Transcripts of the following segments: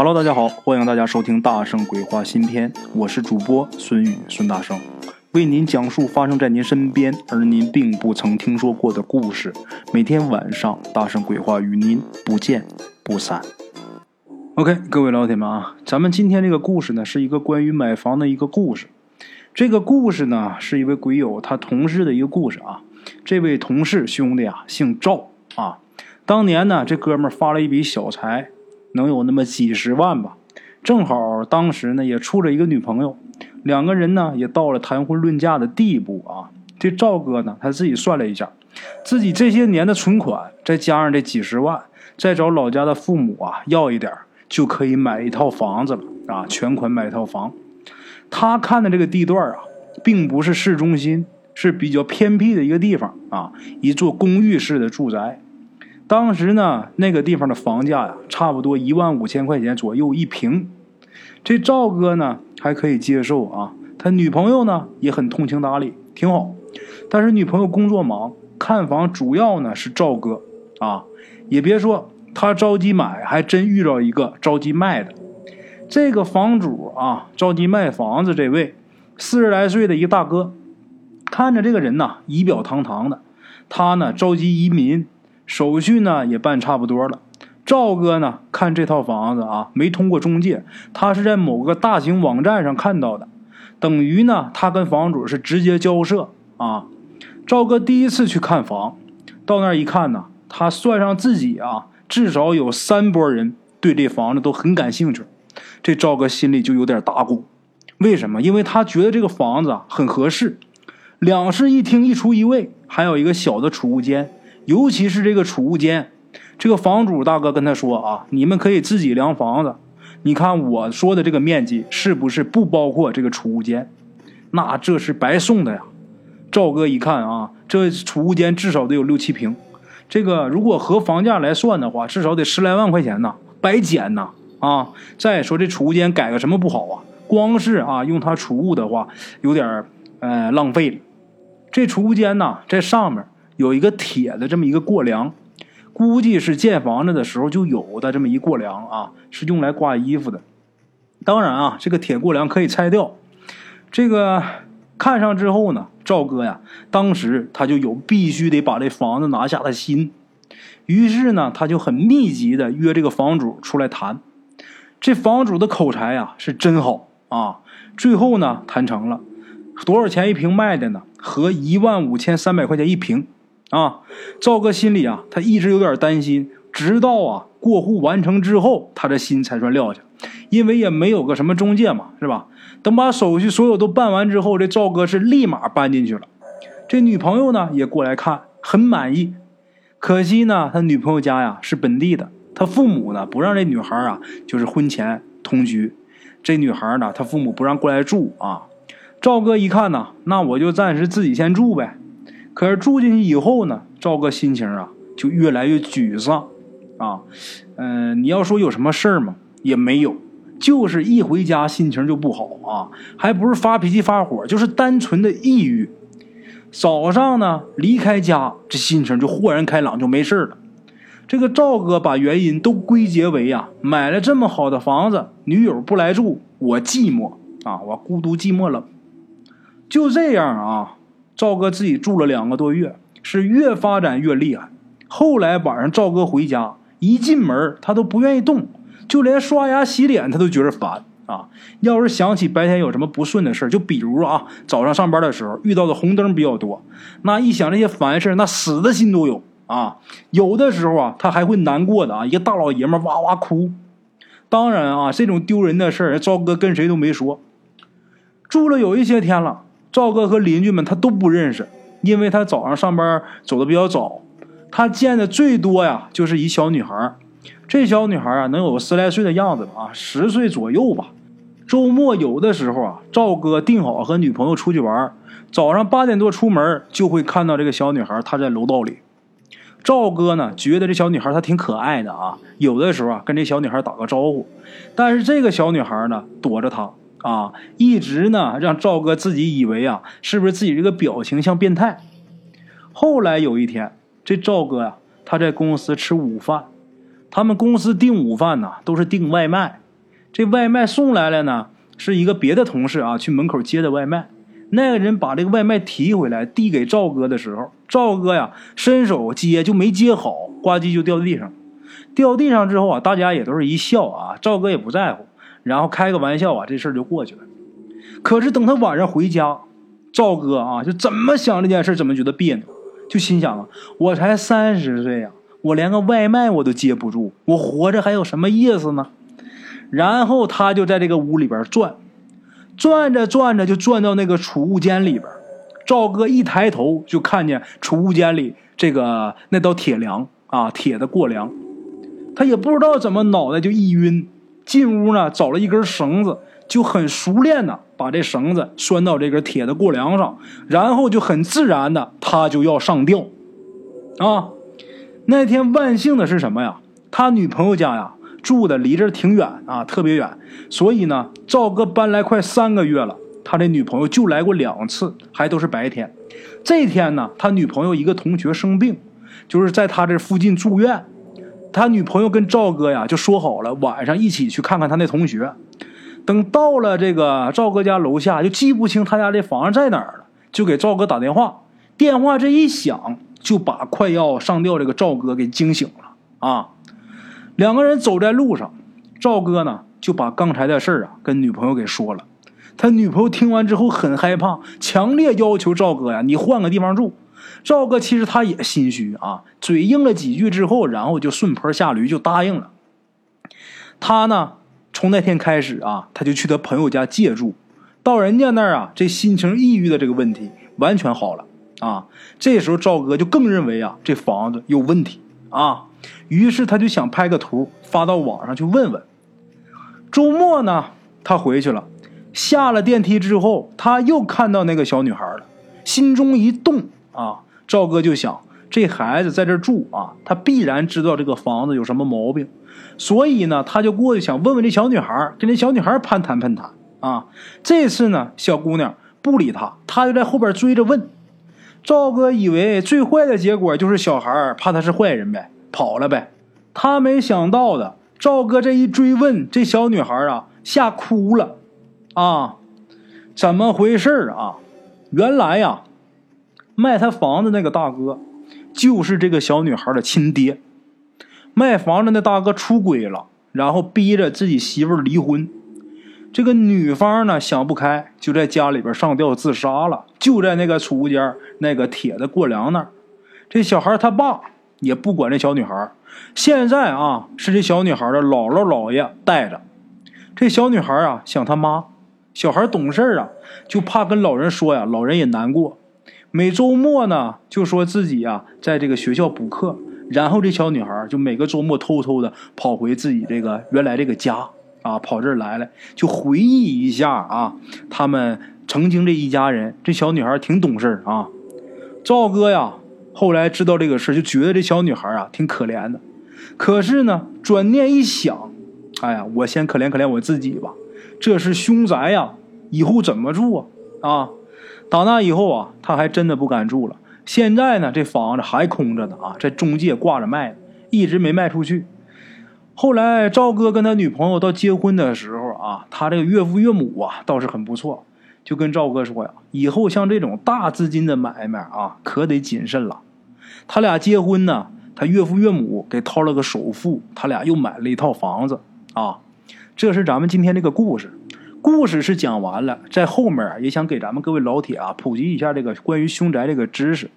Hello，大家好，欢迎大家收听《大圣鬼话》新篇，我是主播孙宇，孙大圣为您讲述发生在您身边而您并不曾听说过的故事。每天晚上，《大圣鬼话》与您不见不散。OK，各位老铁们啊，咱们今天这个故事呢，是一个关于买房的一个故事。这个故事呢，是一位鬼友他同事的一个故事啊。这位同事兄弟啊，姓赵啊，当年呢，这哥们儿发了一笔小财。能有那么几十万吧，正好当时呢也处着一个女朋友，两个人呢也到了谈婚论嫁的地步啊。这赵哥呢他自己算了一下，自己这些年的存款，再加上这几十万，再找老家的父母啊要一点，就可以买一套房子了啊，全款买一套房。他看的这个地段啊，并不是市中心，是比较偏僻的一个地方啊，一座公寓式的住宅。当时呢，那个地方的房价呀，差不多一万五千块钱左右一平。这赵哥呢还可以接受啊，他女朋友呢也很通情达理，挺好。但是女朋友工作忙，看房主要呢是赵哥啊。也别说他着急买，还真遇到一个着急卖的。这个房主啊，着急卖房子，这位四十来岁的一个大哥，看着这个人呐，仪表堂堂的，他呢着急移民。手续呢也办差不多了，赵哥呢看这套房子啊没通过中介，他是在某个大型网站上看到的，等于呢他跟房主是直接交涉啊。赵哥第一次去看房，到那儿一看呢，他算上自己啊，至少有三波人对这房子都很感兴趣，这赵哥心里就有点打鼓。为什么？因为他觉得这个房子啊很合适，两室一厅一厨一卫，还有一个小的储物间。尤其是这个储物间，这个房主大哥跟他说啊，你们可以自己量房子。你看我说的这个面积是不是不包括这个储物间？那这是白送的呀！赵哥一看啊，这储物间至少得有六七平，这个如果合房价来算的话，至少得十来万块钱呢，白捡呐！啊，再说这储物间改个什么不好啊？光是啊用它储物的话，有点呃浪费了。这储物间呢，在上面。有一个铁的这么一个过梁，估计是建房子的时候就有的这么一过梁啊，是用来挂衣服的。当然啊，这个铁过梁可以拆掉。这个看上之后呢，赵哥呀，当时他就有必须得把这房子拿下的心。于是呢，他就很密集的约这个房主出来谈。这房主的口才呀是真好啊。最后呢，谈成了，多少钱一平卖的呢？合一万五千三百块钱一平。啊，赵哥心里啊，他一直有点担心，直到啊过户完成之后，他的心才算撂下，因为也没有个什么中介嘛，是吧？等把手续所有都办完之后，这赵哥是立马搬进去了。这女朋友呢也过来看，很满意。可惜呢，他女朋友家呀是本地的，他父母呢不让这女孩啊就是婚前同居。这女孩呢，他父母不让过来住啊。赵哥一看呢，那我就暂时自己先住呗。可是住进去以后呢，赵哥心情啊就越来越沮丧，啊，嗯，你要说有什么事儿吗？也没有，就是一回家心情就不好啊，还不是发脾气发火，就是单纯的抑郁。早上呢离开家，这心情就豁然开朗，就没事了。这个赵哥把原因都归结为啊，买了这么好的房子，女友不来住，我寂寞啊，我孤独寂寞冷，就这样啊。赵哥自己住了两个多月，是越发展越厉害。后来晚上赵哥回家，一进门他都不愿意动，就连刷牙洗脸他都觉得烦啊。要是想起白天有什么不顺的事就比如啊，早上上班的时候遇到的红灯比较多，那一想这些烦事那死的心都有啊。有的时候啊，他还会难过的啊，一个大老爷们哇哇哭。当然啊，这种丢人的事，赵哥跟谁都没说。住了有一些天了。赵哥和邻居们他都不认识，因为他早上上班走的比较早，他见的最多呀就是一小女孩这小女孩啊能有个十来岁的样子吧，啊，十岁左右吧。周末有的时候啊，赵哥定好和女朋友出去玩，早上八点多出门就会看到这个小女孩，她在楼道里。赵哥呢觉得这小女孩她挺可爱的啊，有的时候啊跟这小女孩打个招呼，但是这个小女孩呢躲着他。啊，一直呢让赵哥自己以为啊，是不是自己这个表情像变态？后来有一天，这赵哥呀，他在公司吃午饭，他们公司订午饭呢都是订外卖这外卖送来了呢，是一个别的同事啊去门口接的外卖。那个人把这个外卖提回来递给赵哥的时候，赵哥呀伸手接就没接好，呱唧就掉地上。掉地上之后啊，大家也都是一笑啊，赵哥也不在乎，然后开个玩笑啊，这事儿就过去了。可是等他晚上回家，赵哥啊就怎么想这件事怎么觉得别扭，就心想啊，我才三十岁呀，我连个外卖我都接不住，我活着还有什么意思呢？然后他就在这个屋里边转，转着转着就转到那个储物间里边。赵哥一抬头就看见储物间里这个那道铁梁啊，铁的过梁。他也不知道怎么脑袋就一晕，进屋呢找了一根绳子，就很熟练的把这绳子拴到这根铁的过梁上，然后就很自然的他就要上吊。啊，那天万幸的是什么呀？他女朋友家呀。住的离这挺远啊，特别远，所以呢，赵哥搬来快三个月了，他这女朋友就来过两次，还都是白天。这天呢，他女朋友一个同学生病，就是在他这附近住院，他女朋友跟赵哥呀就说好了，晚上一起去看看他那同学。等到了这个赵哥家楼下，就记不清他家这房子在哪儿了，就给赵哥打电话，电话这一响，就把快要上吊这个赵哥给惊醒了啊。两个人走在路上，赵哥呢就把刚才的事儿啊跟女朋友给说了。他女朋友听完之后很害怕，强烈要求赵哥呀，你换个地方住。赵哥其实他也心虚啊，嘴硬了几句之后，然后就顺坡下驴就答应了。他呢从那天开始啊，他就去他朋友家借住，到人家那儿啊，这心情抑郁的这个问题完全好了啊。这时候赵哥就更认为啊，这房子有问题啊。于是他就想拍个图发到网上去问问。周末呢，他回去了，下了电梯之后，他又看到那个小女孩了，心中一动啊，赵哥就想，这孩子在这住啊，他必然知道这个房子有什么毛病，所以呢，他就过去想问问这小女孩，跟这小女孩攀谈攀谈啊。这次呢，小姑娘不理他，他就在后边追着问。赵哥以为最坏的结果就是小孩怕他是坏人呗。跑了呗，他没想到的，赵哥这一追问，这小女孩啊吓哭了，啊，怎么回事啊？原来呀，卖他房子那个大哥，就是这个小女孩的亲爹。卖房子那大哥出轨了，然后逼着自己媳妇离婚。这个女方呢想不开，就在家里边上吊自杀了，就在那个储物间那个铁的过梁那儿。这小孩他爸。也不管这小女孩现在啊是这小女孩的姥姥姥爷带着。这小女孩啊想她妈，小孩懂事啊，就怕跟老人说呀，老人也难过。每周末呢就说自己呀在这个学校补课，然后这小女孩就每个周末偷偷的跑回自己这个原来这个家啊，跑这儿来了，就回忆一下啊，他们曾经这一家人。这小女孩挺懂事啊，赵哥呀。后来知道这个事，就觉得这小女孩啊挺可怜的。可是呢，转念一想，哎呀，我先可怜可怜我自己吧。这是凶宅呀，以后怎么住啊？啊！打那以后啊，他还真的不敢住了。现在呢，这房子还空着呢啊，在中介挂着卖，一直没卖出去。后来赵哥跟他女朋友到结婚的时候啊，他这个岳父岳母啊倒是很不错，就跟赵哥说呀，以后像这种大资金的买卖啊，可得谨慎了。他俩结婚呢，他岳父岳母给掏了个首付，他俩又买了一套房子啊。这是咱们今天这个故事，故事是讲完了，在后面也想给咱们各位老铁啊普及一下这个关于凶宅这个知识。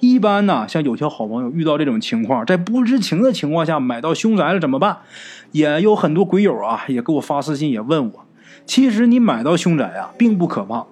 一般呢，像有些好朋友遇到这种情况，在不知情的情况下买到凶宅了怎么办？也有很多鬼友啊也给我发私信也问我，其实你买到凶宅啊并不可怕，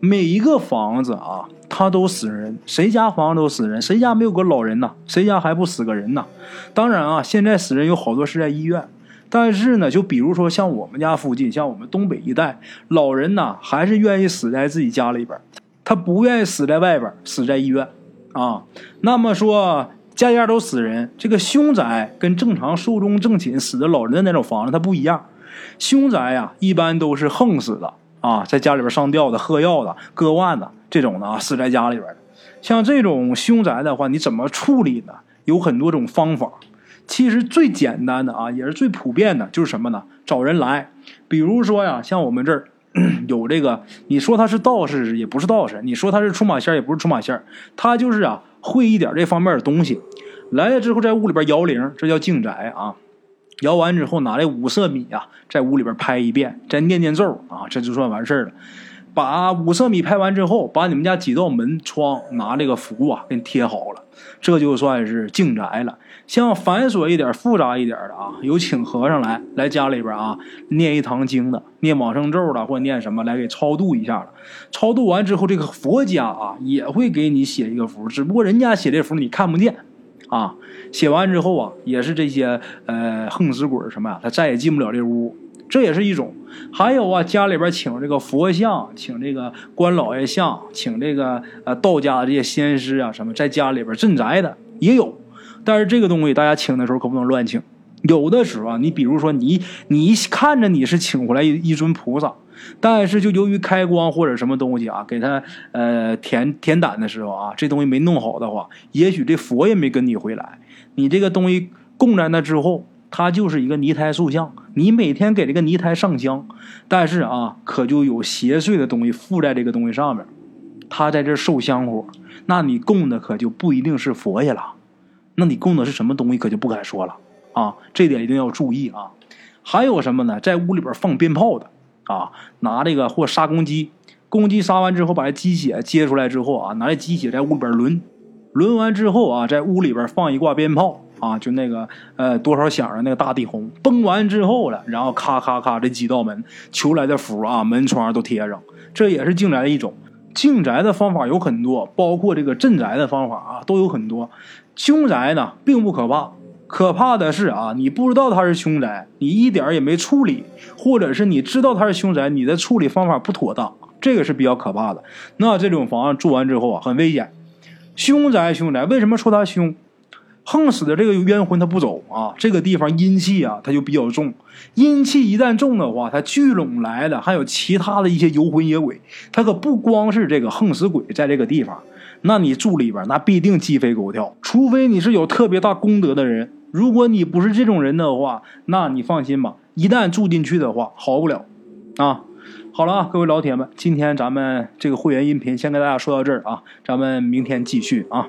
每一个房子啊。它都死人，谁家房子都死人，谁家没有个老人呢？谁家还不死个人呢？当然啊，现在死人有好多是在医院，但是呢，就比如说像我们家附近，像我们东北一带，老人呢还是愿意死在自己家里边，他不愿意死在外边，死在医院啊。那么说家家都死人，这个凶宅跟正常寿终正寝死的老人的那种房子它不一样，凶宅呀一般都是横死的啊，在家里边上吊的、喝药的、割腕的。这种的啊，死在家里边，像这种凶宅的话，你怎么处理呢？有很多种方法。其实最简单的啊，也是最普遍的，就是什么呢？找人来，比如说呀，像我们这儿 有这个，你说他是道士也不是道士，你说他是出马仙也不是出马仙他就是啊，会一点这方面的东西。来了之后，在屋里边摇铃，这叫净宅啊。摇完之后，拿这五色米啊，在屋里边拍一遍，再念念咒啊，这就算完事儿了。把五色米拍完之后，把你们家几道门窗拿这个符啊给你贴好了，这就算是净宅了。像繁琐一点、复杂一点的啊，有请和尚来来家里边啊，念一堂经的，念往生咒的，或者念什么来给超度一下了。超度完之后，这个佛家啊也会给你写一个符，只不过人家写这符你看不见。啊，写完之后啊，也是这些呃横死鬼什么呀，他再也进不了这屋，这也是一种。还有啊，家里边请这个佛像，请这个关老爷像，请这个呃道家的这些仙师啊什么，在家里边镇宅的也有。但是这个东西大家请的时候可不能乱请，有的时候啊，你比如说你你看着你是请回来一一尊菩萨。但是，就由于开光或者什么东西啊，给他呃填填胆的时候啊，这东西没弄好的话，也许这佛也没跟你回来。你这个东西供在那之后，它就是一个泥胎塑像。你每天给这个泥胎上香，但是啊，可就有邪祟的东西附在这个东西上面，他在这受香火，那你供的可就不一定是佛爷了。那你供的是什么东西，可就不敢说了啊。这点一定要注意啊。还有什么呢？在屋里边放鞭炮的。啊，拿这个或杀公鸡，公鸡杀完之后，把这鸡血接出来之后啊，拿这鸡血在屋里边轮，轮完之后啊，在屋里边放一挂鞭炮啊，就那个呃多少响的那个大地红，崩完之后了，然后咔咔咔这几道门求来的符啊，门窗都贴上，这也是进来的一种。净宅的方法有很多，包括这个镇宅的方法啊，都有很多。凶宅呢，并不可怕。可怕的是啊，你不知道它是凶宅，你一点也没处理，或者是你知道它是凶宅，你的处理方法不妥当，这个是比较可怕的。那这种房子住完之后啊，很危险。凶宅，凶宅，为什么说它凶？横死的这个冤魂他不走啊，这个地方阴气啊，他就比较重。阴气一旦重的话，它聚拢来的还有其他的一些游魂野鬼，他可不光是这个横死鬼在这个地方。那你住里边，那必定鸡飞狗跳，除非你是有特别大功德的人。如果你不是这种人的话，那你放心吧，一旦住进去的话，好不了。啊，好了啊，各位老铁们，今天咱们这个会员音频先跟大家说到这儿啊，咱们明天继续啊。